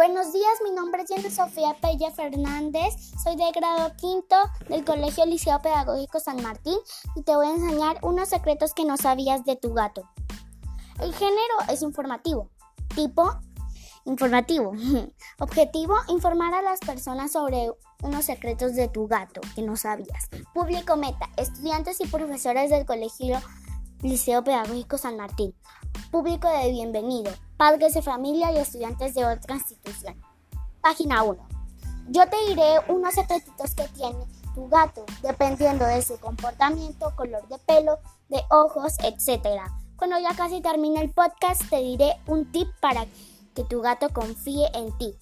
Buenos días, mi nombre es Diana Sofía Pella Fernández, soy de grado quinto del Colegio Liceo Pedagógico San Martín y te voy a enseñar unos secretos que no sabías de tu gato. El género es informativo. Tipo, informativo. Objetivo, informar a las personas sobre unos secretos de tu gato que no sabías. Público meta, estudiantes y profesores del Colegio Liceo Pedagógico San Martín. Público de bienvenido, padres de familia y estudiantes de otra institución. Página 1. Yo te diré unos secretitos que tiene tu gato, dependiendo de su comportamiento, color de pelo, de ojos, etc. Cuando ya casi termine el podcast, te diré un tip para que tu gato confíe en ti.